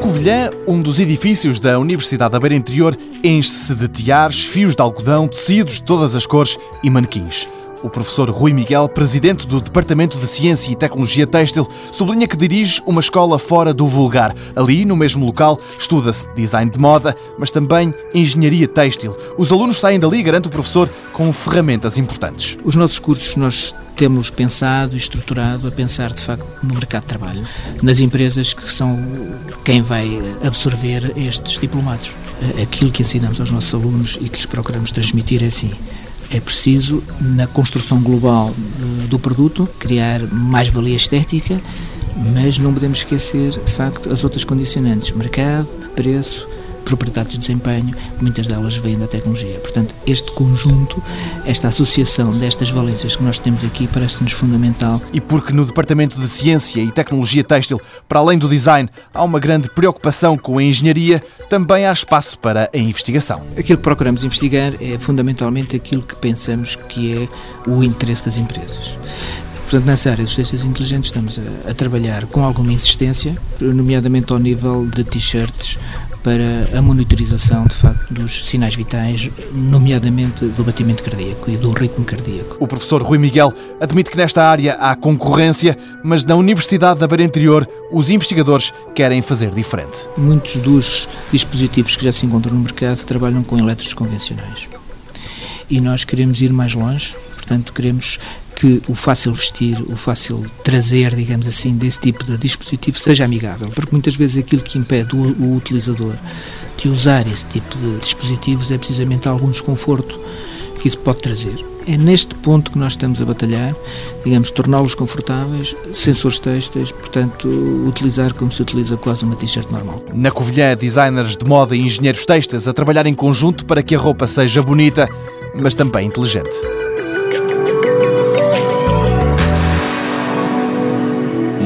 Covilhã, um dos edifícios da Universidade da Beira Interior enche-se de tiares, fios de algodão, tecidos de todas as cores e manequins. O professor Rui Miguel, presidente do Departamento de Ciência e Tecnologia Têxtil, sublinha que dirige uma escola fora do vulgar. Ali, no mesmo local, estuda-se design de moda, mas também engenharia têxtil. Os alunos saem dali, garante o professor, com ferramentas importantes. Os nossos cursos nós temos pensado e estruturado a pensar de facto no mercado de trabalho, nas empresas que são quem vai absorver estes diplomados. Aquilo que ensinamos aos nossos alunos e que lhes procuramos transmitir é assim: é preciso, na construção global eh, do produto, criar mais valia estética, mas não podemos esquecer, de facto, as outras condicionantes: mercado, preço, propriedades de desempenho, muitas delas vêm da tecnologia. Portanto, este conjunto, esta associação destas valências que nós temos aqui parece-nos fundamental. E porque no Departamento de Ciência e Tecnologia Têxtil, para além do design, há uma grande preocupação com a engenharia, também há espaço para a investigação. Aquilo que procuramos investigar é fundamentalmente aquilo que pensamos que é o interesse das empresas. Portanto, nessa área dos testes inteligentes estamos a, a, trabalhar com alguma insistência, nomeadamente ao nível de t-shirts para a monitorização, de facto, dos sinais vitais, nomeadamente do batimento cardíaco e do ritmo cardíaco. O professor Rui Miguel admite que nesta área há concorrência, mas na Universidade da Beira Interior os investigadores querem fazer diferente. Muitos dos dispositivos que já se encontram no mercado trabalham com elétrons convencionais. E nós queremos ir mais longe, portanto, queremos que o fácil vestir, o fácil trazer, digamos assim, desse tipo de dispositivo seja amigável, porque muitas vezes aquilo que impede o, o utilizador de usar esse tipo de dispositivos é precisamente algum desconforto que isso pode trazer. É neste ponto que nós estamos a batalhar, digamos, torná-los confortáveis, sensores têxteis, portanto, utilizar como se utiliza quase uma t-shirt normal. Na Covilhã, designers de moda e engenheiros têxteis a trabalhar em conjunto para que a roupa seja bonita, mas também inteligente.